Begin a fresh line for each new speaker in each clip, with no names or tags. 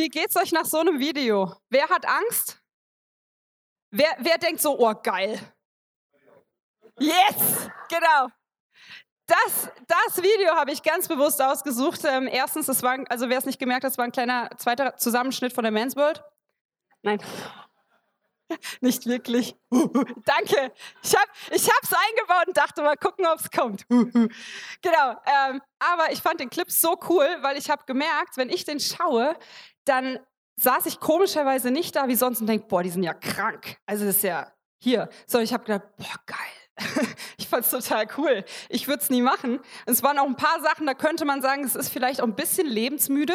Wie geht's euch nach so einem Video? Wer hat Angst? Wer, wer denkt so, oh geil? Yes, genau. Das, das Video habe ich ganz bewusst ausgesucht. Ähm, erstens, das war, also wer es nicht gemerkt hat, es war ein kleiner zweiter Zusammenschnitt von der Men's World. Nein, nicht wirklich. Danke. Ich habe es eingebaut und dachte mal gucken, ob es kommt. genau. Ähm, aber ich fand den Clip so cool, weil ich habe gemerkt, wenn ich den schaue, dann saß ich komischerweise nicht da wie sonst und denke, boah, die sind ja krank. Also das ist ja hier. So, ich habe gedacht, boah, geil. ich fand es total cool. Ich würde es nie machen. Es waren auch ein paar Sachen, da könnte man sagen, es ist vielleicht auch ein bisschen lebensmüde.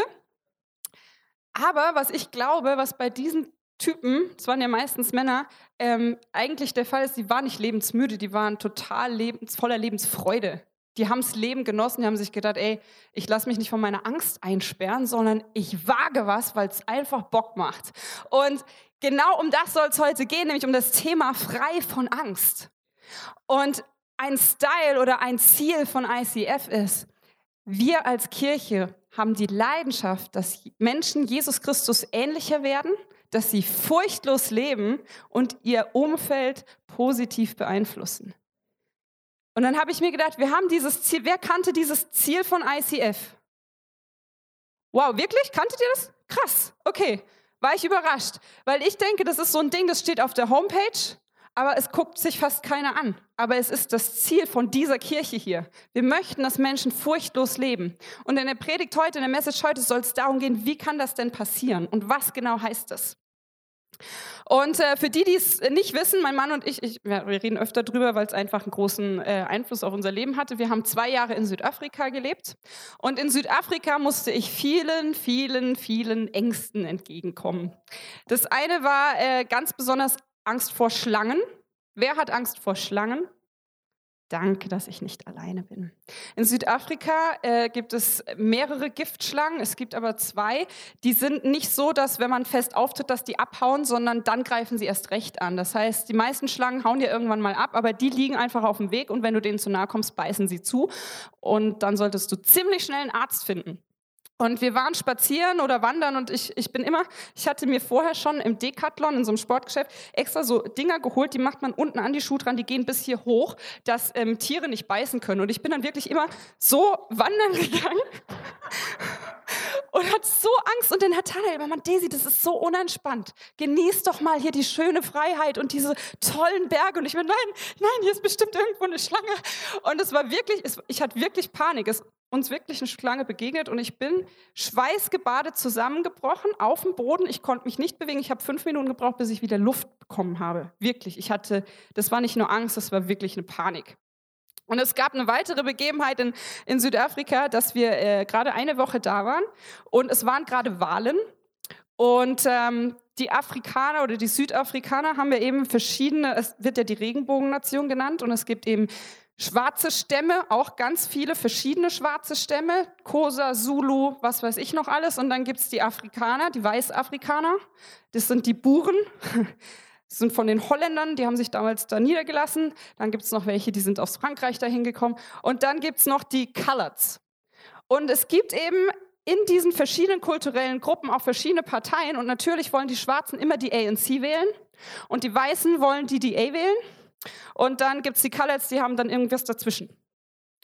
Aber was ich glaube, was bei diesen Typen, es waren ja meistens Männer, ähm, eigentlich der Fall ist, die waren nicht lebensmüde, die waren total lebens, voller Lebensfreude. Die haben das Leben genossen, die haben sich gedacht, ey, ich lasse mich nicht von meiner Angst einsperren, sondern ich wage was, weil es einfach Bock macht. Und genau um das soll es heute gehen, nämlich um das Thema frei von Angst. Und ein Style oder ein Ziel von ICF ist, wir als Kirche haben die Leidenschaft, dass Menschen Jesus Christus ähnlicher werden, dass sie furchtlos leben und ihr Umfeld positiv beeinflussen. Und dann habe ich mir gedacht, wir haben dieses Ziel, wer kannte dieses Ziel von ICF? Wow, wirklich? Kanntet ihr das? Krass, okay. War ich überrascht, weil ich denke, das ist so ein Ding, das steht auf der Homepage, aber es guckt sich fast keiner an. Aber es ist das Ziel von dieser Kirche hier. Wir möchten, dass Menschen furchtlos leben. Und in der Predigt heute, in der Message heute soll es darum gehen, wie kann das denn passieren und was genau heißt das? Und äh, für die, die es nicht wissen, mein Mann und ich, ich wir reden öfter drüber, weil es einfach einen großen äh, Einfluss auf unser Leben hatte. Wir haben zwei Jahre in Südafrika gelebt. Und in Südafrika musste ich vielen, vielen, vielen Ängsten entgegenkommen. Das eine war äh, ganz besonders Angst vor Schlangen. Wer hat Angst vor Schlangen? Danke, dass ich nicht alleine bin. In Südafrika äh, gibt es mehrere Giftschlangen. Es gibt aber zwei. Die sind nicht so, dass wenn man fest auftritt, dass die abhauen, sondern dann greifen sie erst recht an. Das heißt, die meisten Schlangen hauen dir irgendwann mal ab, aber die liegen einfach auf dem Weg und wenn du denen zu nahe kommst, beißen sie zu. Und dann solltest du ziemlich schnell einen Arzt finden. Und wir waren spazieren oder wandern und ich, ich bin immer, ich hatte mir vorher schon im Decathlon, in so einem Sportgeschäft, extra so Dinger geholt, die macht man unten an die Schuhe dran, die gehen bis hier hoch, dass ähm, Tiere nicht beißen können. Und ich bin dann wirklich immer so wandern gegangen und hatte so Angst. Und dann Herr Tanner immer, man, Daisy, das ist so unentspannt. Genieß doch mal hier die schöne Freiheit und diese tollen Berge. Und ich bin, nein, nein, hier ist bestimmt irgendwo eine Schlange. Und es war wirklich, es, ich hatte wirklich Panik. Es uns wirklich eine Schlange begegnet und ich bin schweißgebadet zusammengebrochen auf dem Boden. Ich konnte mich nicht bewegen. Ich habe fünf Minuten gebraucht, bis ich wieder Luft bekommen habe. Wirklich. Ich hatte, das war nicht nur Angst, das war wirklich eine Panik. Und es gab eine weitere Begebenheit in, in Südafrika, dass wir äh, gerade eine Woche da waren und es waren gerade Wahlen und ähm, die Afrikaner oder die Südafrikaner haben ja eben verschiedene, es wird ja die Regenbogennation genannt und es gibt eben Schwarze Stämme, auch ganz viele verschiedene schwarze Stämme, Kosa, Zulu, was weiß ich noch alles. Und dann gibt es die Afrikaner, die Weißafrikaner, das sind die Buren, das sind von den Holländern, die haben sich damals da niedergelassen. Dann gibt es noch welche, die sind aus Frankreich dahin gekommen. Und dann gibt es noch die Coloreds. Und es gibt eben in diesen verschiedenen kulturellen Gruppen auch verschiedene Parteien. Und natürlich wollen die Schwarzen immer die ANC wählen und die Weißen wollen die DA wählen. Und dann gibt es die Colors, die haben dann irgendwas dazwischen.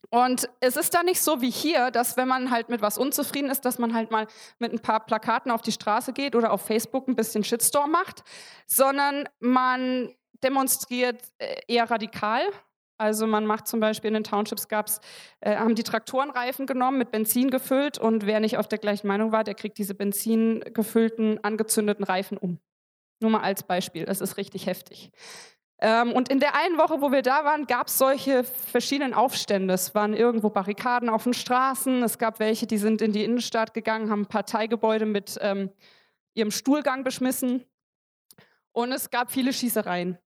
Und es ist da nicht so wie hier, dass wenn man halt mit was unzufrieden ist, dass man halt mal mit ein paar Plakaten auf die Straße geht oder auf Facebook ein bisschen Shitstorm macht, sondern man demonstriert äh, eher radikal. Also man macht zum Beispiel in den Townships gab's, äh, haben die Traktorenreifen genommen, mit Benzin gefüllt und wer nicht auf der gleichen Meinung war, der kriegt diese benzingefüllten, angezündeten Reifen um. Nur mal als Beispiel, das ist richtig heftig. Ähm, und in der einen Woche, wo wir da waren, gab es solche verschiedenen Aufstände. Es waren irgendwo Barrikaden auf den Straßen. Es gab welche, die sind in die Innenstadt gegangen, haben Parteigebäude mit ähm, ihrem Stuhlgang beschmissen. Und es gab viele Schießereien.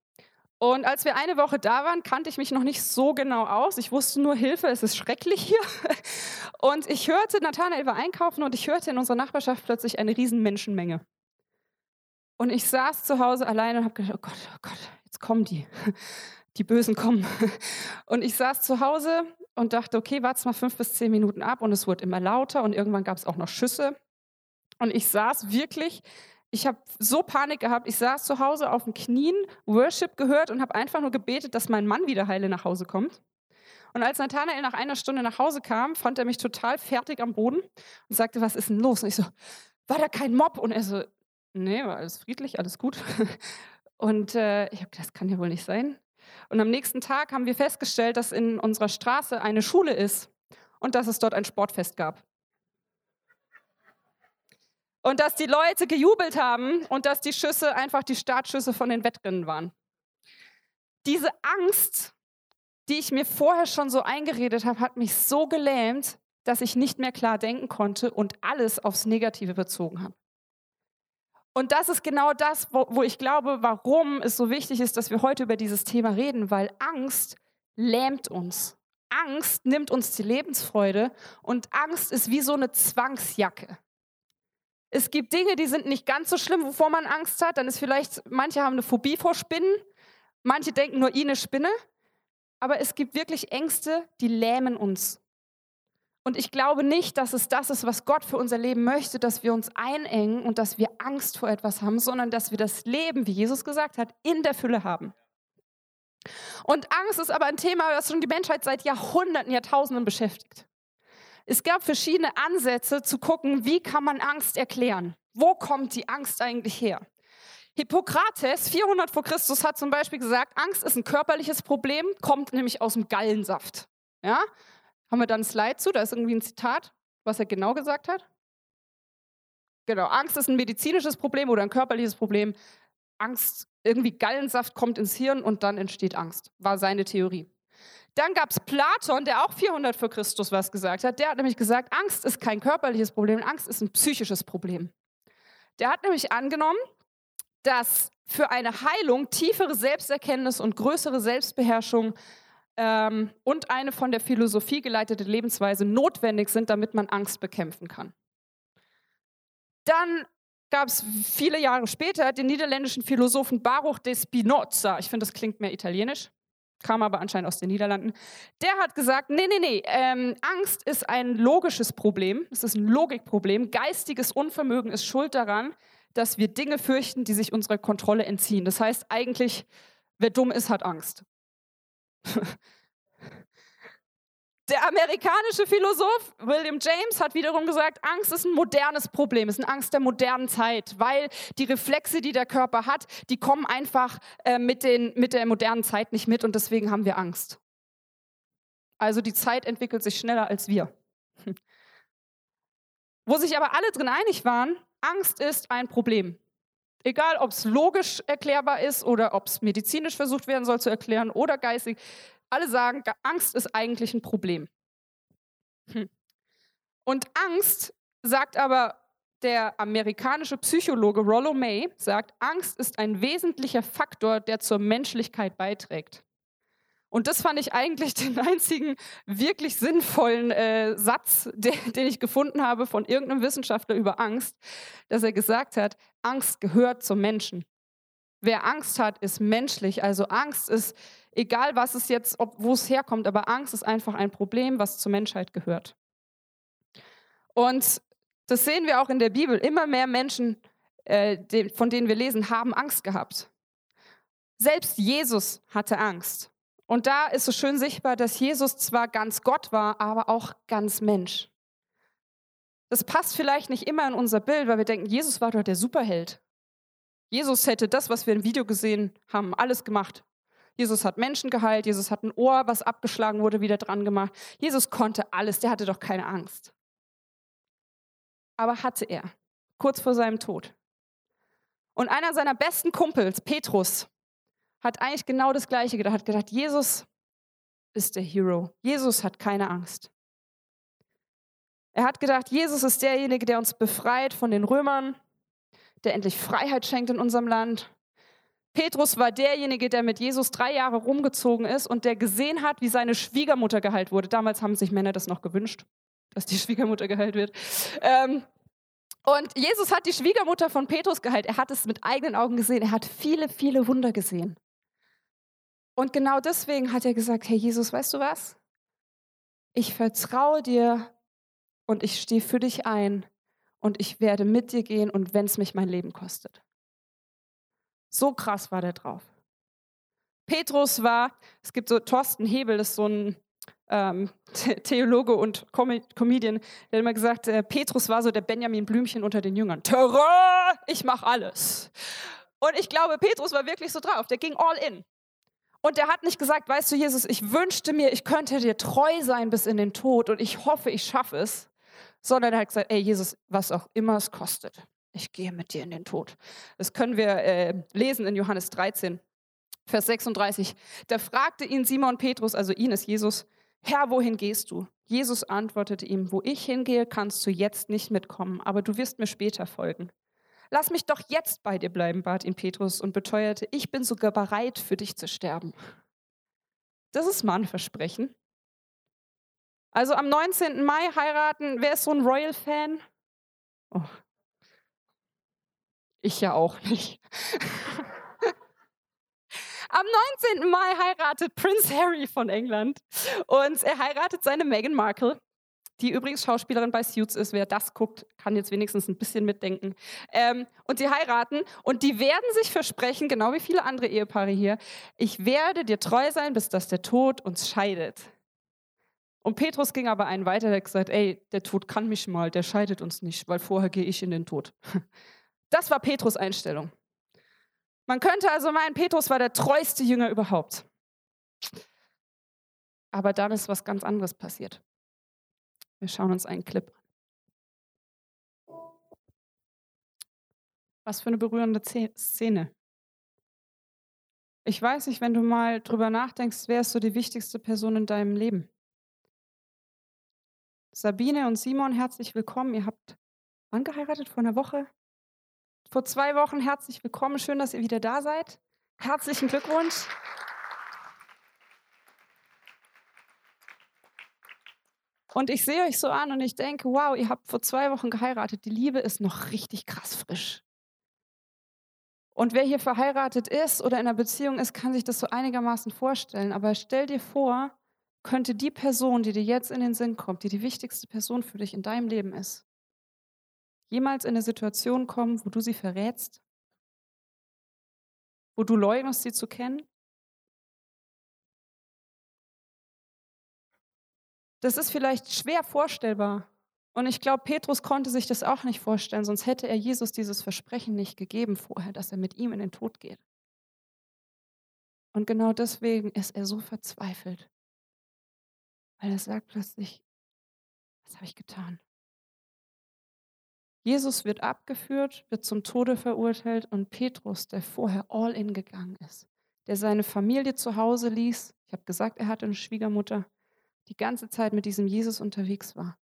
Und als wir eine Woche da waren, kannte ich mich noch nicht so genau aus. Ich wusste nur, Hilfe, es ist schrecklich hier. Und ich hörte, Nathanael war einkaufen und ich hörte in unserer Nachbarschaft plötzlich eine riesen Menschenmenge. Und ich saß zu Hause alleine und habe gedacht, oh Gott, oh Gott, jetzt kommen die. die Bösen kommen. Und ich saß zu Hause und dachte, okay, warte mal fünf bis zehn Minuten ab und es wurde immer lauter und irgendwann gab es auch noch Schüsse. Und ich saß wirklich, ich habe so Panik gehabt, ich saß zu Hause auf den Knien, Worship gehört und habe einfach nur gebetet, dass mein Mann wieder heile nach Hause kommt. Und als Nathanael nach einer Stunde nach Hause kam, fand er mich total fertig am Boden und sagte, was ist denn los? Und ich so, war da kein Mob? Und er so, nee, war alles friedlich, alles gut. Und äh, ich habe gedacht, das kann ja wohl nicht sein. Und am nächsten Tag haben wir festgestellt, dass in unserer Straße eine Schule ist und dass es dort ein Sportfest gab. Und dass die Leute gejubelt haben und dass die Schüsse einfach die Startschüsse von den Wettrennen waren. Diese Angst, die ich mir vorher schon so eingeredet habe, hat mich so gelähmt, dass ich nicht mehr klar denken konnte und alles aufs Negative bezogen habe. Und das ist genau das, wo, wo, ich glaube, warum es so wichtig ist, dass wir heute über dieses Thema reden, weil Angst lähmt uns. Angst nimmt uns die Lebensfreude und Angst ist wie so eine Zwangsjacke. Es gibt Dinge, die sind nicht ganz so schlimm, wovor man Angst hat. Dann ist vielleicht, manche haben eine Phobie vor Spinnen, manche denken nur, i eine Spinne. Aber es gibt wirklich Ängste, die lähmen uns. Und ich glaube nicht, dass es das ist, was Gott für unser Leben möchte, dass wir uns einengen und dass wir Angst vor etwas haben, sondern dass wir das Leben, wie Jesus gesagt hat, in der Fülle haben. Und Angst ist aber ein Thema, das schon die Menschheit seit Jahrhunderten, Jahrtausenden beschäftigt. Es gab verschiedene Ansätze zu gucken, wie kann man Angst erklären? Wo kommt die Angst eigentlich her? Hippokrates, 400 vor Christus, hat zum Beispiel gesagt, Angst ist ein körperliches Problem, kommt nämlich aus dem Gallensaft. Ja? Haben wir dann ein Slide zu? Da ist irgendwie ein Zitat, was er genau gesagt hat. Genau, Angst ist ein medizinisches Problem oder ein körperliches Problem. Angst, irgendwie Gallensaft kommt ins Hirn und dann entsteht Angst, war seine Theorie. Dann gab es Platon, der auch 400 vor Christus was gesagt hat. Der hat nämlich gesagt, Angst ist kein körperliches Problem, Angst ist ein psychisches Problem. Der hat nämlich angenommen, dass für eine Heilung tiefere Selbsterkenntnis und größere Selbstbeherrschung ähm, und eine von der Philosophie geleitete Lebensweise notwendig sind, damit man Angst bekämpfen kann. Dann gab es viele Jahre später den niederländischen Philosophen Baruch de Spinoza. Ich finde, das klingt mehr italienisch, kam aber anscheinend aus den Niederlanden. Der hat gesagt, nee, nee, nee, ähm, Angst ist ein logisches Problem, es ist ein Logikproblem. Geistiges Unvermögen ist schuld daran, dass wir Dinge fürchten, die sich unserer Kontrolle entziehen. Das heißt eigentlich, wer dumm ist, hat Angst. Der amerikanische Philosoph William James hat wiederum gesagt, Angst ist ein modernes Problem, ist eine Angst der modernen Zeit, weil die Reflexe, die der Körper hat, die kommen einfach äh, mit, den, mit der modernen Zeit nicht mit und deswegen haben wir Angst. Also die Zeit entwickelt sich schneller als wir. Wo sich aber alle drin einig waren, Angst ist ein Problem. Egal, ob es logisch erklärbar ist oder ob es medizinisch versucht werden soll zu erklären oder geistig. Alle sagen, Angst ist eigentlich ein Problem. Hm. Und Angst, sagt aber der amerikanische Psychologe Rollo May, sagt, Angst ist ein wesentlicher Faktor, der zur Menschlichkeit beiträgt. Und das fand ich eigentlich den einzigen wirklich sinnvollen äh, Satz, den, den ich gefunden habe von irgendeinem Wissenschaftler über Angst, dass er gesagt hat, Angst gehört zum Menschen. Wer Angst hat, ist menschlich. Also Angst ist, egal was es jetzt, wo es herkommt, aber Angst ist einfach ein Problem, was zur Menschheit gehört. Und das sehen wir auch in der Bibel. Immer mehr Menschen, äh, von denen wir lesen, haben Angst gehabt. Selbst Jesus hatte Angst. Und da ist so schön sichtbar, dass Jesus zwar ganz Gott war, aber auch ganz Mensch. Das passt vielleicht nicht immer in unser Bild, weil wir denken, Jesus war doch der Superheld. Jesus hätte das, was wir im Video gesehen haben, alles gemacht. Jesus hat Menschen geheilt, Jesus hat ein Ohr, was abgeschlagen wurde, wieder dran gemacht. Jesus konnte alles, der hatte doch keine Angst. Aber hatte er, kurz vor seinem Tod. Und einer seiner besten Kumpels, Petrus, hat eigentlich genau das Gleiche gedacht, hat gedacht, Jesus ist der Hero. Jesus hat keine Angst. Er hat gedacht, Jesus ist derjenige, der uns befreit von den Römern, der endlich Freiheit schenkt in unserem Land. Petrus war derjenige, der mit Jesus drei Jahre rumgezogen ist und der gesehen hat, wie seine Schwiegermutter geheilt wurde. Damals haben sich Männer das noch gewünscht, dass die Schwiegermutter geheilt wird. Ähm, und Jesus hat die Schwiegermutter von Petrus geheilt. Er hat es mit eigenen Augen gesehen. Er hat viele, viele Wunder gesehen. Und genau deswegen hat er gesagt, hey Jesus, weißt du was? Ich vertraue dir und ich stehe für dich ein und ich werde mit dir gehen und wenn es mich mein Leben kostet. So krass war der drauf. Petrus war, es gibt so Thorsten Hebel, das ist so ein ähm, Theologe und Com Comedian, der hat immer gesagt, äh, Petrus war so der Benjamin Blümchen unter den Jüngern. Terror, ich mache alles. Und ich glaube, Petrus war wirklich so drauf, der ging all in. Und der hat nicht gesagt, weißt du, Jesus, ich wünschte mir, ich könnte dir treu sein bis in den Tod und ich hoffe, ich schaffe es, sondern er hat gesagt, ey Jesus, was auch immer es kostet, ich gehe mit dir in den Tod. Das können wir äh, lesen in Johannes 13, Vers 36. Da fragte ihn Simon Petrus, also ihn ist Jesus, Herr, wohin gehst du? Jesus antwortete ihm, wo ich hingehe, kannst du jetzt nicht mitkommen, aber du wirst mir später folgen. Lass mich doch jetzt bei dir bleiben, bat ihn Petrus und beteuerte, ich bin sogar bereit, für dich zu sterben. Das ist mal ein Versprechen. Also am 19. Mai heiraten, wer ist so ein Royal-Fan? Oh. Ich ja auch nicht. Am 19. Mai heiratet Prince Harry von England und er heiratet seine Meghan Markle die übrigens Schauspielerin bei Suits ist. Wer das guckt, kann jetzt wenigstens ein bisschen mitdenken. Ähm, und sie heiraten und die werden sich versprechen, genau wie viele andere Ehepaare hier, ich werde dir treu sein, bis dass der Tod uns scheidet. Und Petrus ging aber einen weiter, der hat gesagt, ey, der Tod kann mich mal, der scheidet uns nicht, weil vorher gehe ich in den Tod. Das war Petrus Einstellung. Man könnte also meinen, Petrus war der treueste Jünger überhaupt. Aber dann ist was ganz anderes passiert. Wir schauen uns einen Clip an. Was für eine berührende Szene. Ich weiß nicht, wenn du mal drüber nachdenkst, wer ist so die wichtigste Person in deinem Leben? Sabine und Simon, herzlich willkommen. Ihr habt wann geheiratet? Vor einer Woche? Vor zwei Wochen herzlich willkommen. Schön, dass ihr wieder da seid. Herzlichen Glückwunsch. Und ich sehe euch so an und ich denke, wow, ihr habt vor zwei Wochen geheiratet. Die Liebe ist noch richtig krass frisch. Und wer hier verheiratet ist oder in einer Beziehung ist, kann sich das so einigermaßen vorstellen. Aber stell dir vor, könnte die Person, die dir jetzt in den Sinn kommt, die die wichtigste Person für dich in deinem Leben ist, jemals in eine Situation kommen, wo du sie verrätst? Wo du leugnest, sie zu kennen? Das ist vielleicht schwer vorstellbar. Und ich glaube, Petrus konnte sich das auch nicht vorstellen, sonst hätte er Jesus dieses Versprechen nicht gegeben vorher, dass er mit ihm in den Tod geht. Und genau deswegen ist er so verzweifelt, weil er sagt plötzlich, was habe ich getan? Jesus wird abgeführt, wird zum Tode verurteilt und Petrus, der vorher all in gegangen ist, der seine Familie zu Hause ließ, ich habe gesagt, er hatte eine Schwiegermutter, die ganze Zeit mit diesem Jesus unterwegs war,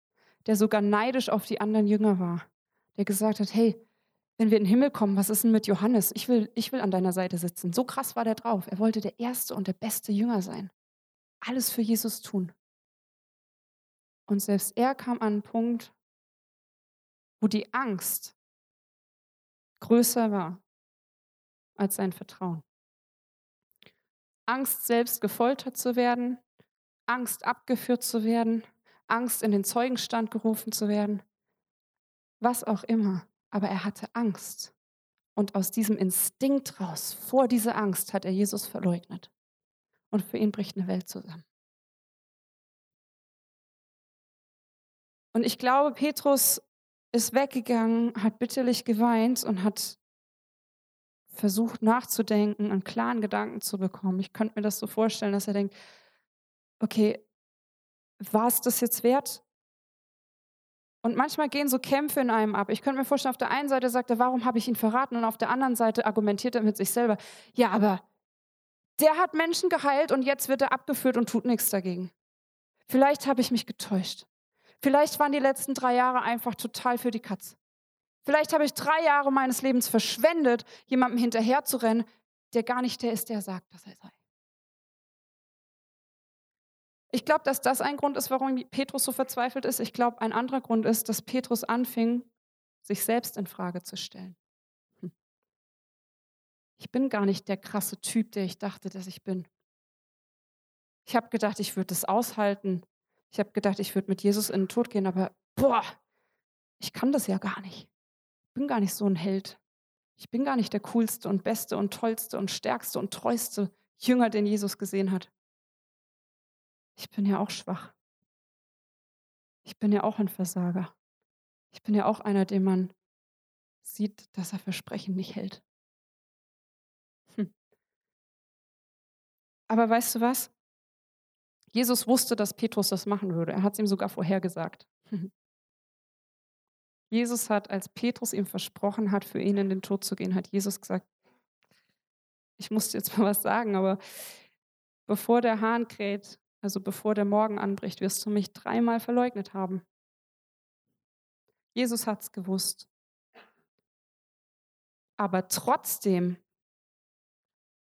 der sogar neidisch auf die anderen Jünger war, der gesagt hat, hey, wenn wir in den Himmel kommen, was ist denn mit Johannes? Ich will, ich will an deiner Seite sitzen. So krass war der drauf. Er wollte der erste und der beste Jünger sein. Alles für Jesus tun. Und selbst er kam an einen Punkt, wo die Angst größer war als sein Vertrauen. Angst, selbst gefoltert zu werden, Angst, abgeführt zu werden, Angst, in den Zeugenstand gerufen zu werden, was auch immer. Aber er hatte Angst. Und aus diesem Instinkt raus, vor dieser Angst, hat er Jesus verleugnet. Und für ihn bricht eine Welt zusammen. Und ich glaube, Petrus ist weggegangen, hat bitterlich geweint und hat versucht nachzudenken, einen klaren Gedanken zu bekommen. Ich könnte mir das so vorstellen, dass er denkt, okay, war es das jetzt wert? Und manchmal gehen so Kämpfe in einem ab. Ich könnte mir vorstellen, auf der einen Seite sagt er, warum habe ich ihn verraten? Und auf der anderen Seite argumentiert er mit sich selber, ja, aber der hat Menschen geheilt und jetzt wird er abgeführt und tut nichts dagegen. Vielleicht habe ich mich getäuscht. Vielleicht waren die letzten drei Jahre einfach total für die Katz. Vielleicht habe ich drei Jahre meines Lebens verschwendet, jemandem hinterherzurennen, der gar nicht der ist, der sagt, dass er sei. Ich glaube, dass das ein Grund ist, warum Petrus so verzweifelt ist. Ich glaube, ein anderer Grund ist, dass Petrus anfing, sich selbst in Frage zu stellen. Hm. Ich bin gar nicht der krasse Typ, der ich dachte, dass ich bin. Ich habe gedacht, ich würde es aushalten. Ich habe gedacht, ich würde mit Jesus in den Tod gehen, aber boah, ich kann das ja gar nicht. Ich bin gar nicht so ein Held. Ich bin gar nicht der coolste und beste und tollste und stärkste und treueste Jünger, den Jesus gesehen hat. Ich bin ja auch schwach. Ich bin ja auch ein Versager. Ich bin ja auch einer, dem man sieht, dass er Versprechen nicht hält. Hm. Aber weißt du was? Jesus wusste, dass Petrus das machen würde. Er hat es ihm sogar vorhergesagt. Jesus hat, als Petrus ihm versprochen hat, für ihn in den Tod zu gehen, hat Jesus gesagt, ich muss dir jetzt mal was sagen, aber bevor der Hahn kräht, also bevor der Morgen anbricht, wirst du mich dreimal verleugnet haben. Jesus hat es gewusst. Aber trotzdem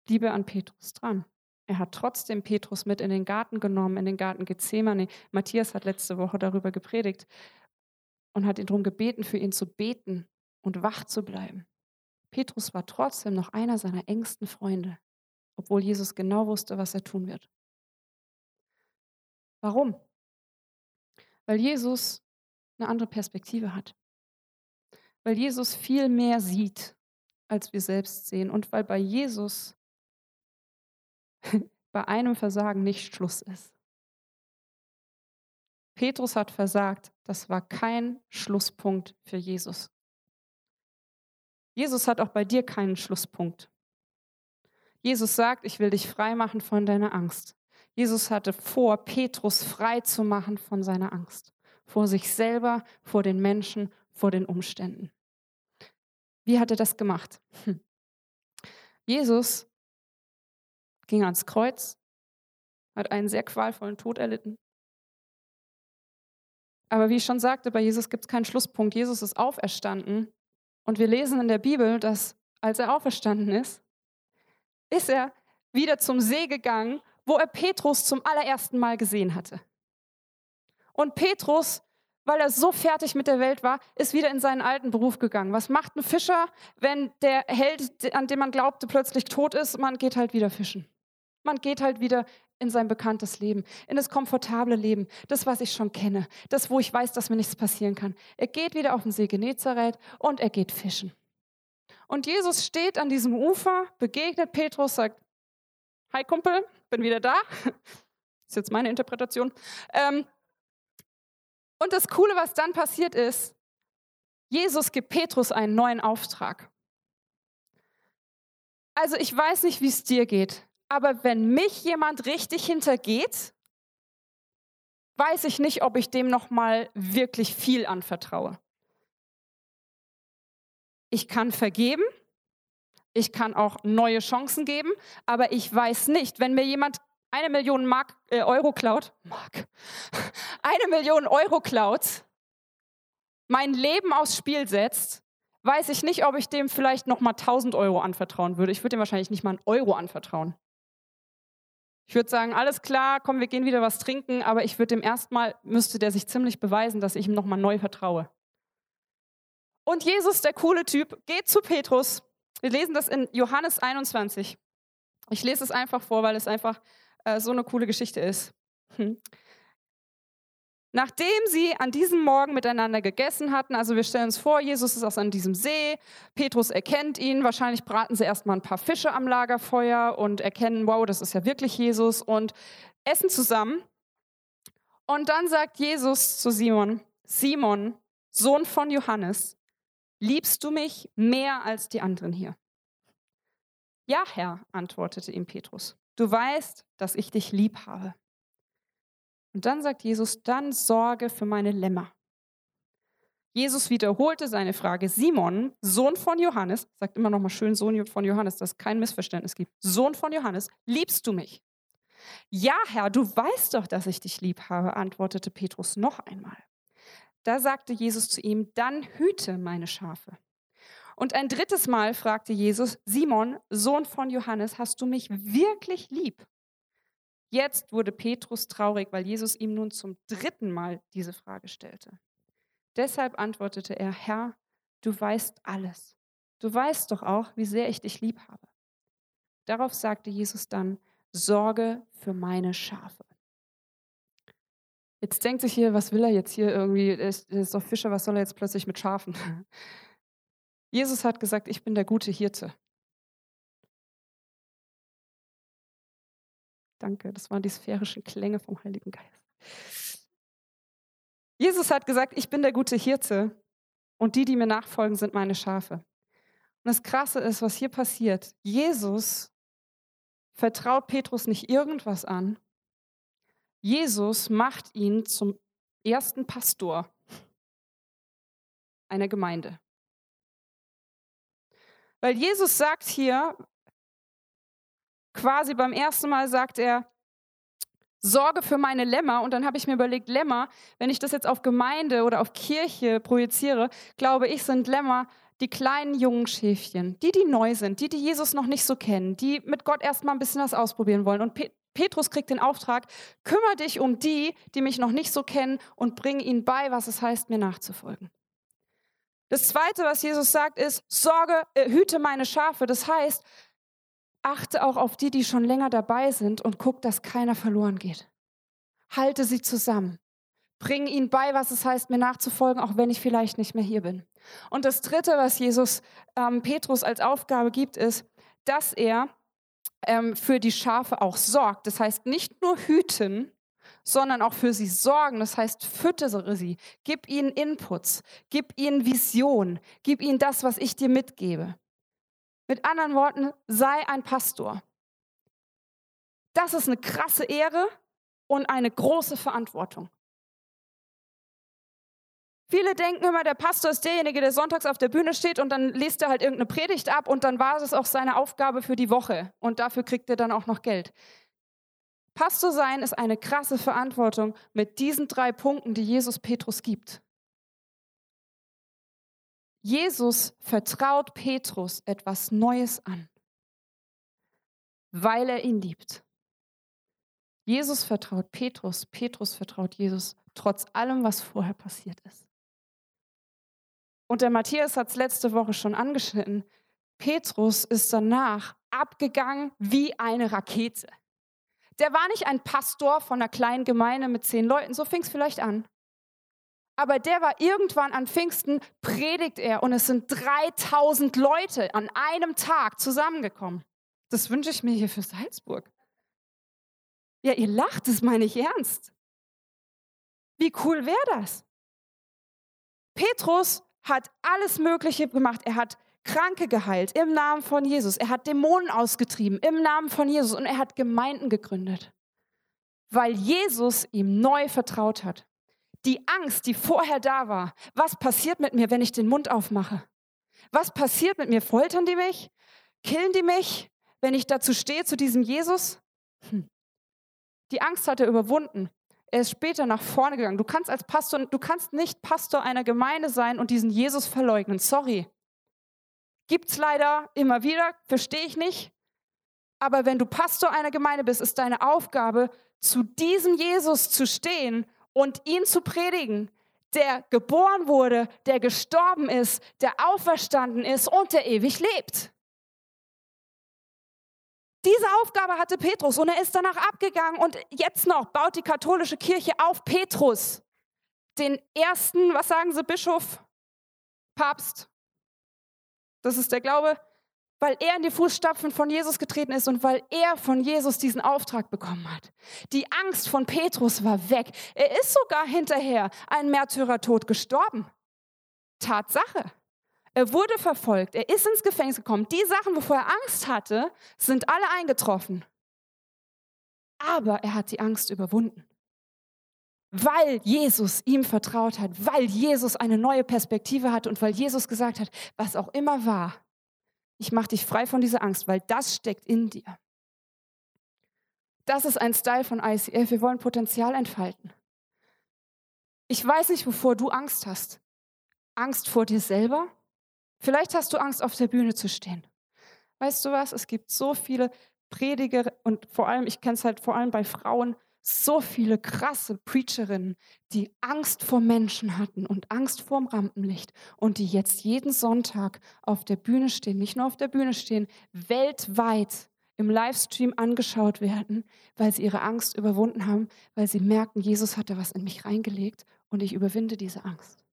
blieb er an Petrus dran. Er hat trotzdem Petrus mit in den Garten genommen, in den Garten Gethsemane. Matthias hat letzte Woche darüber gepredigt und hat ihn darum gebeten, für ihn zu beten und wach zu bleiben. Petrus war trotzdem noch einer seiner engsten Freunde, obwohl Jesus genau wusste, was er tun wird. Warum? Weil Jesus eine andere Perspektive hat. Weil Jesus viel mehr sieht, als wir selbst sehen. Und weil bei Jesus bei einem Versagen nicht Schluss ist. Petrus hat versagt. Das war kein Schlusspunkt für Jesus. Jesus hat auch bei dir keinen Schlusspunkt. Jesus sagt, ich will dich frei machen von deiner Angst. Jesus hatte vor, Petrus frei zu machen von seiner Angst. Vor sich selber, vor den Menschen, vor den Umständen. Wie hat er das gemacht? Hm. Jesus ging ans Kreuz, hat einen sehr qualvollen Tod erlitten. Aber wie ich schon sagte, bei Jesus gibt es keinen Schlusspunkt. Jesus ist auferstanden. Und wir lesen in der Bibel, dass als er auferstanden ist, ist er wieder zum See gegangen, wo er Petrus zum allerersten Mal gesehen hatte. Und Petrus, weil er so fertig mit der Welt war, ist wieder in seinen alten Beruf gegangen. Was macht ein Fischer, wenn der Held, an den man glaubte, plötzlich tot ist? Man geht halt wieder fischen. Man geht halt wieder in sein bekanntes Leben, in das komfortable Leben, das, was ich schon kenne, das, wo ich weiß, dass mir nichts passieren kann. Er geht wieder auf den See Genezareth und er geht fischen. Und Jesus steht an diesem Ufer, begegnet Petrus, sagt, Hi Kumpel, bin wieder da. Das ist jetzt meine Interpretation. Ähm, und das Coole, was dann passiert ist, Jesus gibt Petrus einen neuen Auftrag. Also ich weiß nicht, wie es dir geht, aber wenn mich jemand richtig hintergeht, weiß ich nicht, ob ich dem noch mal wirklich viel anvertraue. Ich kann vergeben, ich kann auch neue Chancen geben, aber ich weiß nicht, wenn mir jemand eine Million Mark, äh, Euro klaut, Mark, eine Million Euro klaut, mein Leben aufs Spiel setzt, weiß ich nicht, ob ich dem vielleicht noch mal 1000 Euro anvertrauen würde. Ich würde dem wahrscheinlich nicht mal einen Euro anvertrauen. Ich würde sagen, alles klar, komm, wir gehen wieder was trinken, aber ich würde dem erstmal, müsste der sich ziemlich beweisen, dass ich ihm nochmal neu vertraue. Und Jesus, der coole Typ, geht zu Petrus. Wir lesen das in Johannes 21. Ich lese es einfach vor, weil es einfach äh, so eine coole Geschichte ist. Hm. Nachdem sie an diesem Morgen miteinander gegessen hatten, also wir stellen uns vor, Jesus ist aus an diesem See, Petrus erkennt ihn, wahrscheinlich braten sie erstmal ein paar Fische am Lagerfeuer und erkennen, wow, das ist ja wirklich Jesus und essen zusammen. Und dann sagt Jesus zu Simon, Simon, Sohn von Johannes, liebst du mich mehr als die anderen hier? Ja, Herr, antwortete ihm Petrus, du weißt, dass ich dich lieb habe. Und dann sagt Jesus, dann sorge für meine Lämmer. Jesus wiederholte seine Frage. Simon, Sohn von Johannes, sagt immer noch mal schön Sohn von Johannes, dass es kein Missverständnis gibt. Sohn von Johannes, liebst du mich? Ja, Herr, du weißt doch, dass ich dich lieb habe, antwortete Petrus noch einmal. Da sagte Jesus zu ihm, dann hüte meine Schafe. Und ein drittes Mal fragte Jesus, Simon, Sohn von Johannes, hast du mich wirklich lieb? Jetzt wurde Petrus traurig, weil Jesus ihm nun zum dritten Mal diese Frage stellte. Deshalb antwortete er, Herr, du weißt alles. Du weißt doch auch, wie sehr ich dich lieb habe. Darauf sagte Jesus dann, sorge für meine Schafe. Jetzt denkt sich hier, was will er jetzt hier irgendwie? Er ist, ist doch Fischer, was soll er jetzt plötzlich mit Schafen? Jesus hat gesagt, ich bin der gute Hirte. Danke, das waren die sphärischen Klänge vom Heiligen Geist. Jesus hat gesagt, ich bin der gute Hirte und die, die mir nachfolgen, sind meine Schafe. Und das Krasse ist, was hier passiert. Jesus vertraut Petrus nicht irgendwas an. Jesus macht ihn zum ersten Pastor einer Gemeinde. Weil Jesus sagt hier, quasi beim ersten Mal sagt er, Sorge für meine Lämmer. Und dann habe ich mir überlegt, Lämmer, wenn ich das jetzt auf Gemeinde oder auf Kirche projiziere, glaube ich, sind Lämmer die kleinen jungen Schäfchen, die, die neu sind, die, die Jesus noch nicht so kennen, die mit Gott erstmal ein bisschen was ausprobieren wollen. Und Petrus kriegt den Auftrag, kümmere dich um die, die mich noch nicht so kennen und bring ihnen bei, was es heißt, mir nachzufolgen. Das zweite, was Jesus sagt, ist, sorge, äh, hüte meine Schafe. Das heißt, achte auch auf die, die schon länger dabei sind und guck, dass keiner verloren geht. Halte sie zusammen. Bring ihnen bei, was es heißt, mir nachzufolgen, auch wenn ich vielleicht nicht mehr hier bin. Und das Dritte, was Jesus ähm, Petrus als Aufgabe gibt, ist, dass er ähm, für die Schafe auch sorgt. Das heißt, nicht nur hüten, sondern auch für sie sorgen. Das heißt, füttere sie, gib ihnen Inputs, gib ihnen Vision, gib ihnen das, was ich dir mitgebe. Mit anderen Worten, sei ein Pastor. Das ist eine krasse Ehre und eine große Verantwortung. Viele denken immer, der Pastor ist derjenige, der sonntags auf der Bühne steht und dann liest er halt irgendeine Predigt ab und dann war es auch seine Aufgabe für die Woche und dafür kriegt er dann auch noch Geld. Pastor sein ist eine krasse Verantwortung mit diesen drei Punkten, die Jesus Petrus gibt. Jesus vertraut Petrus etwas Neues an, weil er ihn liebt. Jesus vertraut Petrus, Petrus vertraut Jesus, trotz allem, was vorher passiert ist. Und der Matthias hat es letzte Woche schon angeschnitten. Petrus ist danach abgegangen wie eine Rakete. Der war nicht ein Pastor von einer kleinen Gemeinde mit zehn Leuten, so fing es vielleicht an. Aber der war irgendwann an Pfingsten, predigt er und es sind 3000 Leute an einem Tag zusammengekommen. Das wünsche ich mir hier für Salzburg. Ja, ihr lacht, das meine ich ernst. Wie cool wäre das? Petrus hat alles Mögliche gemacht. Er hat Kranke geheilt im Namen von Jesus. Er hat Dämonen ausgetrieben im Namen von Jesus und er hat Gemeinden gegründet, weil Jesus ihm neu vertraut hat. Die Angst, die vorher da war, was passiert mit mir, wenn ich den Mund aufmache? Was passiert mit mir? Foltern die mich? Killen die mich, wenn ich dazu stehe, zu diesem Jesus? Hm. Die Angst hat er überwunden. Er ist später nach vorne gegangen. Du kannst als Pastor, du kannst nicht Pastor einer Gemeinde sein und diesen Jesus verleugnen. Sorry. Gibt's leider immer wieder, verstehe ich nicht. Aber wenn du Pastor einer Gemeinde bist, ist deine Aufgabe, zu diesem Jesus zu stehen und ihn zu predigen, der geboren wurde, der gestorben ist, der auferstanden ist und der ewig lebt. Diese Aufgabe hatte Petrus und er ist danach abgegangen und jetzt noch baut die katholische Kirche auf Petrus, den ersten, was sagen sie, Bischof, Papst. Das ist der Glaube, weil er in die Fußstapfen von Jesus getreten ist und weil er von Jesus diesen Auftrag bekommen hat. Die Angst von Petrus war weg. Er ist sogar hinterher ein Märtyrertod gestorben. Tatsache. Er wurde verfolgt, er ist ins Gefängnis gekommen. Die Sachen, wovor er Angst hatte, sind alle eingetroffen. Aber er hat die Angst überwunden. Weil Jesus ihm vertraut hat, weil Jesus eine neue Perspektive hat und weil Jesus gesagt hat, was auch immer war, ich mache dich frei von dieser Angst, weil das steckt in dir. Das ist ein Style von ICF. Wir wollen Potenzial entfalten. Ich weiß nicht, wovor du Angst hast. Angst vor dir selber? Vielleicht hast du Angst, auf der Bühne zu stehen. Weißt du was? Es gibt so viele Prediger und vor allem, ich kenne es halt vor allem bei Frauen, so viele krasse Preacherinnen, die Angst vor Menschen hatten und Angst vor dem Rampenlicht und die jetzt jeden Sonntag auf der Bühne stehen, nicht nur auf der Bühne stehen, weltweit im Livestream angeschaut werden, weil sie ihre Angst überwunden haben, weil sie merken, Jesus hat da was in mich reingelegt und ich überwinde diese Angst.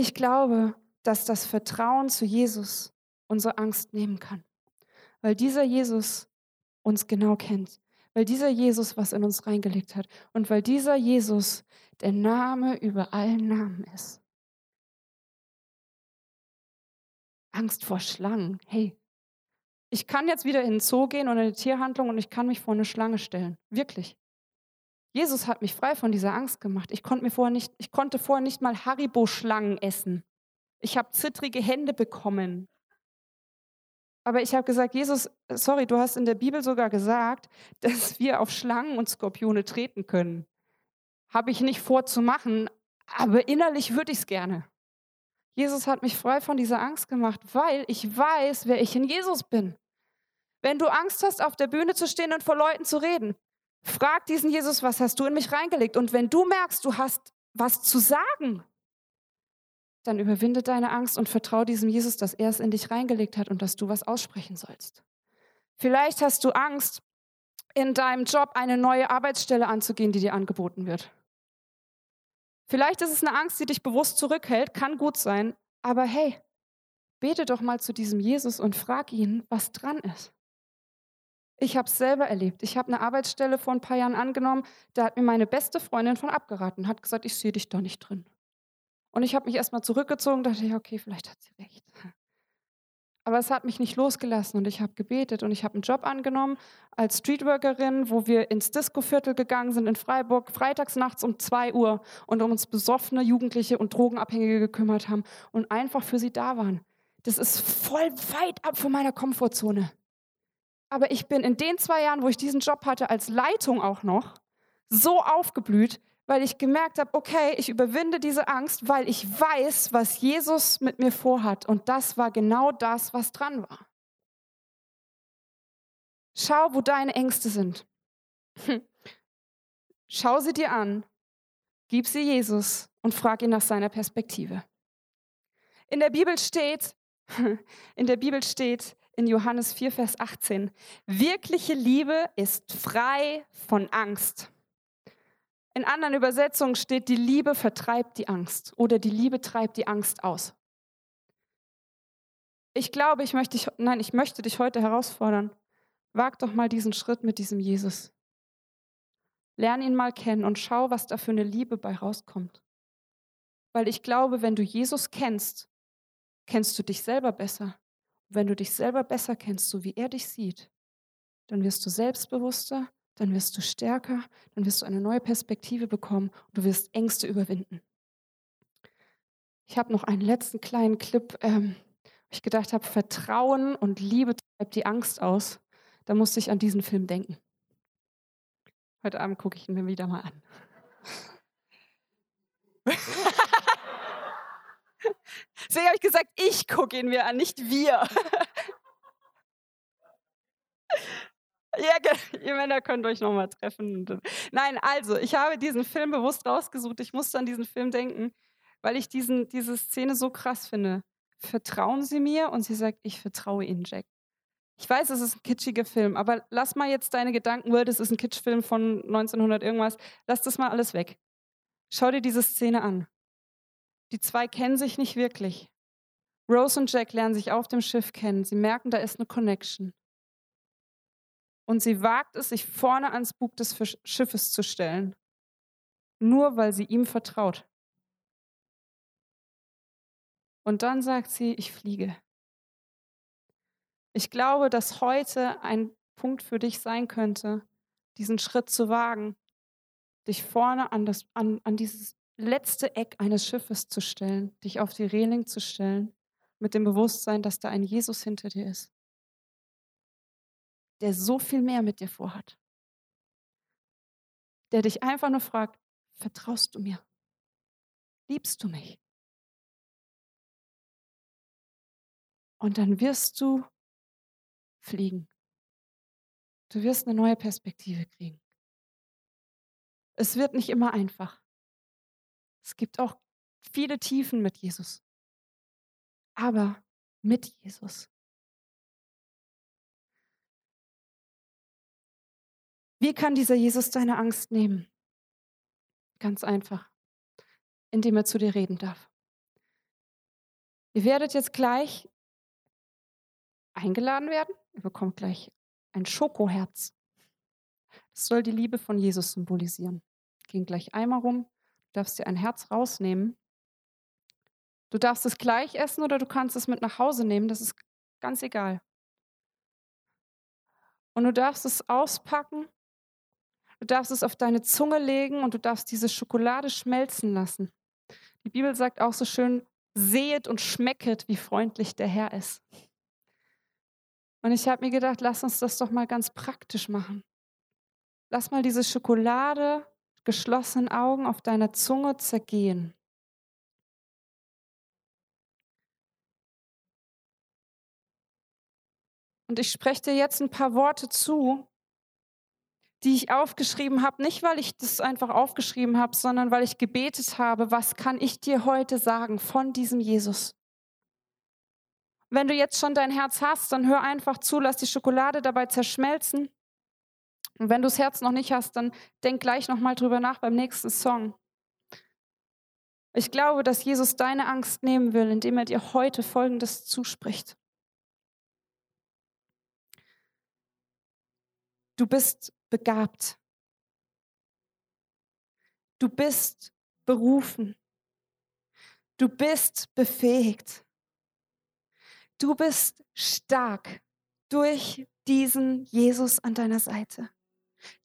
Ich glaube, dass das Vertrauen zu Jesus unsere Angst nehmen kann, weil dieser Jesus uns genau kennt, weil dieser Jesus was in uns reingelegt hat und weil dieser Jesus der Name über allen Namen ist. Angst vor Schlangen. Hey, ich kann jetzt wieder in den Zoo gehen oder in eine Tierhandlung und ich kann mich vor eine Schlange stellen. Wirklich. Jesus hat mich frei von dieser Angst gemacht. Ich konnte, mir vorher nicht, ich konnte vorher nicht mal Haribo-Schlangen essen. Ich habe zittrige Hände bekommen. Aber ich habe gesagt, Jesus, sorry, du hast in der Bibel sogar gesagt, dass wir auf Schlangen und Skorpione treten können. Habe ich nicht vor zu machen, aber innerlich würde ich es gerne. Jesus hat mich frei von dieser Angst gemacht, weil ich weiß, wer ich in Jesus bin. Wenn du Angst hast, auf der Bühne zu stehen und vor Leuten zu reden, frag diesen Jesus, was hast du in mich reingelegt? Und wenn du merkst, du hast was zu sagen, dann überwinde deine Angst und vertraue diesem Jesus, dass er es in dich reingelegt hat und dass du was aussprechen sollst. Vielleicht hast du Angst, in deinem Job eine neue Arbeitsstelle anzugehen, die dir angeboten wird. Vielleicht ist es eine Angst, die dich bewusst zurückhält, kann gut sein, aber hey, bete doch mal zu diesem Jesus und frag ihn, was dran ist. Ich habe es selber erlebt. Ich habe eine Arbeitsstelle vor ein paar Jahren angenommen, da hat mir meine beste Freundin von abgeraten, hat gesagt, ich sehe dich da nicht drin. Und ich habe mich erstmal zurückgezogen, dachte ich, okay, vielleicht hat sie recht. Aber es hat mich nicht losgelassen und ich habe gebetet und ich habe einen Job angenommen als Streetworkerin, wo wir ins Disco-Viertel gegangen sind in Freiburg, freitags nachts um 2 Uhr und um uns besoffene Jugendliche und Drogenabhängige gekümmert haben und einfach für sie da waren. Das ist voll weit ab von meiner Komfortzone. Aber ich bin in den zwei Jahren, wo ich diesen Job hatte, als Leitung auch noch, so aufgeblüht, weil ich gemerkt habe, okay, ich überwinde diese Angst, weil ich weiß, was Jesus mit mir vorhat. Und das war genau das, was dran war. Schau, wo deine Ängste sind. Schau sie dir an, gib sie Jesus und frag ihn nach seiner Perspektive. In der Bibel steht, in der Bibel steht in Johannes 4, Vers 18, wirkliche Liebe ist frei von Angst. In anderen Übersetzungen steht, die Liebe vertreibt die Angst oder die Liebe treibt die Angst aus. Ich glaube, ich möchte dich, nein, ich möchte dich heute herausfordern. Wag doch mal diesen Schritt mit diesem Jesus. Lern ihn mal kennen und schau, was da für eine Liebe bei rauskommt. Weil ich glaube, wenn du Jesus kennst, kennst du dich selber besser. Wenn du dich selber besser kennst, so wie er dich sieht, dann wirst du selbstbewusster, dann wirst du stärker, dann wirst du eine neue Perspektive bekommen und du wirst Ängste überwinden. Ich habe noch einen letzten kleinen Clip, ähm, wo ich gedacht habe, Vertrauen und Liebe treibt die Angst aus. Da musste ich an diesen Film denken. Heute Abend gucke ich ihn mir wieder mal an. Deswegen habe ich gesagt, ich gucke ihn mir an, nicht wir. Ja, ihr Männer könnt euch nochmal treffen. Nein, also, ich habe diesen Film bewusst rausgesucht. Ich musste an diesen Film denken, weil ich diesen, diese Szene so krass finde. Vertrauen Sie mir? Und sie sagt, ich vertraue Ihnen, Jack. Ich weiß, es ist ein kitschiger Film, aber lass mal jetzt deine Gedanken, das ist ein Kitschfilm von 1900 irgendwas, lass das mal alles weg. Schau dir diese Szene an. Die zwei kennen sich nicht wirklich. Rose und Jack lernen sich auf dem Schiff kennen. Sie merken, da ist eine Connection. Und sie wagt es, sich vorne ans Bug des Schiffes zu stellen, nur weil sie ihm vertraut. Und dann sagt sie, ich fliege. Ich glaube, dass heute ein Punkt für dich sein könnte, diesen Schritt zu wagen, dich vorne an, das, an, an dieses letzte Eck eines Schiffes zu stellen, dich auf die Reling zu stellen, mit dem Bewusstsein, dass da ein Jesus hinter dir ist der so viel mehr mit dir vorhat. Der dich einfach nur fragt, vertraust du mir? Liebst du mich? Und dann wirst du fliegen. Du wirst eine neue Perspektive kriegen. Es wird nicht immer einfach. Es gibt auch viele Tiefen mit Jesus. Aber mit Jesus. Wie kann dieser Jesus deine Angst nehmen? Ganz einfach, indem er zu dir reden darf. Ihr werdet jetzt gleich eingeladen werden. Ihr bekommt gleich ein Schokoherz. Das soll die Liebe von Jesus symbolisieren. Ging gleich einmal rum darfst dir ein Herz rausnehmen. Du darfst es gleich essen oder du kannst es mit nach Hause nehmen, das ist ganz egal. Und du darfst es auspacken, du darfst es auf deine Zunge legen und du darfst diese Schokolade schmelzen lassen. Die Bibel sagt auch so schön, sehet und schmecket, wie freundlich der Herr ist. Und ich habe mir gedacht, lass uns das doch mal ganz praktisch machen. Lass mal diese Schokolade, geschlossenen Augen auf deiner Zunge zergehen. Und ich spreche dir jetzt ein paar Worte zu, die ich aufgeschrieben habe, nicht weil ich das einfach aufgeschrieben habe, sondern weil ich gebetet habe, was kann ich dir heute sagen von diesem Jesus? Wenn du jetzt schon dein Herz hast, dann hör einfach zu, lass die Schokolade dabei zerschmelzen. Und wenn du das Herz noch nicht hast, dann denk gleich nochmal drüber nach beim nächsten Song. Ich glaube, dass Jesus deine Angst nehmen will, indem er dir heute Folgendes zuspricht. Du bist begabt. Du bist berufen. Du bist befähigt. Du bist stark durch diesen Jesus an deiner Seite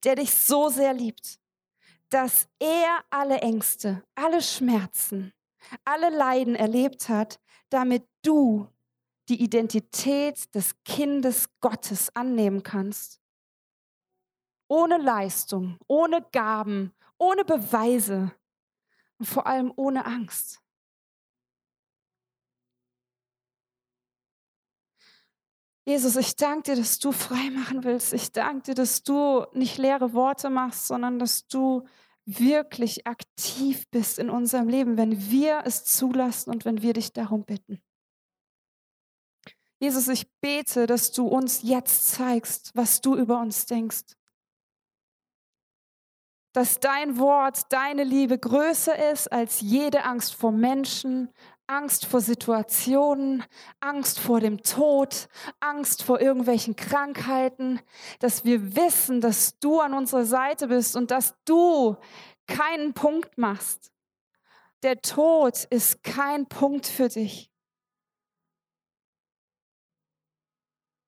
der dich so sehr liebt, dass er alle Ängste, alle Schmerzen, alle Leiden erlebt hat, damit du die Identität des Kindes Gottes annehmen kannst. Ohne Leistung, ohne Gaben, ohne Beweise und vor allem ohne Angst. Jesus, ich danke dir, dass du frei machen willst. Ich danke dir, dass du nicht leere Worte machst, sondern dass du wirklich aktiv bist in unserem Leben, wenn wir es zulassen und wenn wir dich darum bitten. Jesus, ich bete, dass du uns jetzt zeigst, was du über uns denkst. Dass dein Wort, deine Liebe größer ist als jede Angst vor Menschen, Angst vor Situationen, Angst vor dem Tod, Angst vor irgendwelchen Krankheiten, dass wir wissen, dass du an unserer Seite bist und dass du keinen Punkt machst. Der Tod ist kein Punkt für dich.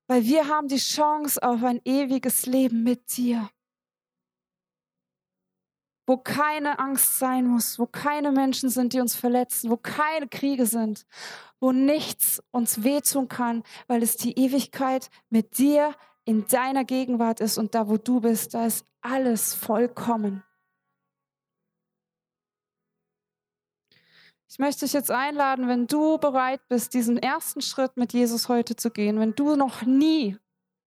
Weil wir haben die Chance auf ein ewiges Leben mit dir wo keine Angst sein muss, wo keine Menschen sind, die uns verletzen, wo keine Kriege sind, wo nichts uns wehtun kann, weil es die Ewigkeit mit dir in deiner Gegenwart ist und da, wo du bist, da ist alles vollkommen. Ich möchte dich jetzt einladen, wenn du bereit bist, diesen ersten Schritt mit Jesus heute zu gehen, wenn du noch nie,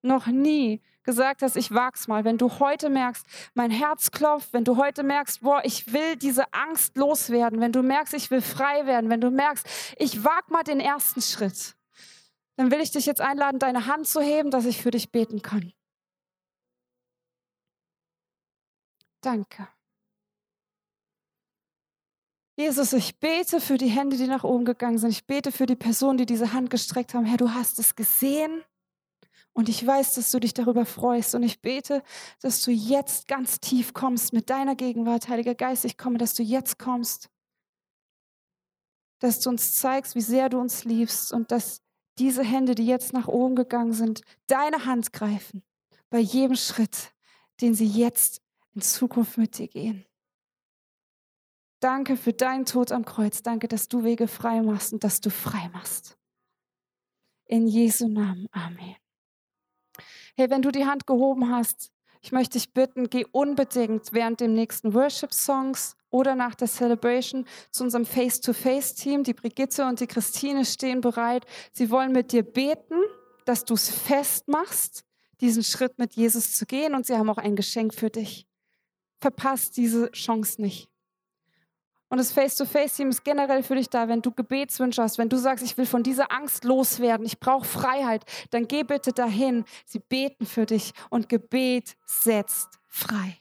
noch nie gesagt hast, ich wag's mal, wenn du heute merkst, mein Herz klopft, wenn du heute merkst, boah, ich will diese Angst loswerden, wenn du merkst, ich will frei werden, wenn du merkst, ich wag mal den ersten Schritt, dann will ich dich jetzt einladen, deine Hand zu heben, dass ich für dich beten kann. Danke. Jesus, ich bete für die Hände, die nach oben gegangen sind. Ich bete für die Personen, die diese Hand gestreckt haben. Herr, du hast es gesehen. Und ich weiß, dass du dich darüber freust. Und ich bete, dass du jetzt ganz tief kommst mit deiner Gegenwart, Heiliger Geist. Ich komme, dass du jetzt kommst. Dass du uns zeigst, wie sehr du uns liebst und dass diese Hände, die jetzt nach oben gegangen sind, deine Hand greifen bei jedem Schritt, den sie jetzt in Zukunft mit dir gehen. Danke für deinen Tod am Kreuz. Danke, dass du Wege frei machst und dass du frei machst. In Jesu Namen. Amen. Hey, wenn du die Hand gehoben hast, ich möchte dich bitten, geh unbedingt während dem nächsten Worship-Songs oder nach der Celebration zu unserem Face-to-Face-Team. Die Brigitte und die Christine stehen bereit. Sie wollen mit dir beten, dass du es festmachst, diesen Schritt mit Jesus zu gehen. Und sie haben auch ein Geschenk für dich. Verpasst diese Chance nicht. Und das Face-to-Face-Team ist generell für dich da, wenn du Gebetswünsche hast, wenn du sagst, ich will von dieser Angst loswerden, ich brauche Freiheit, dann geh bitte dahin. Sie beten für dich und Gebet setzt frei.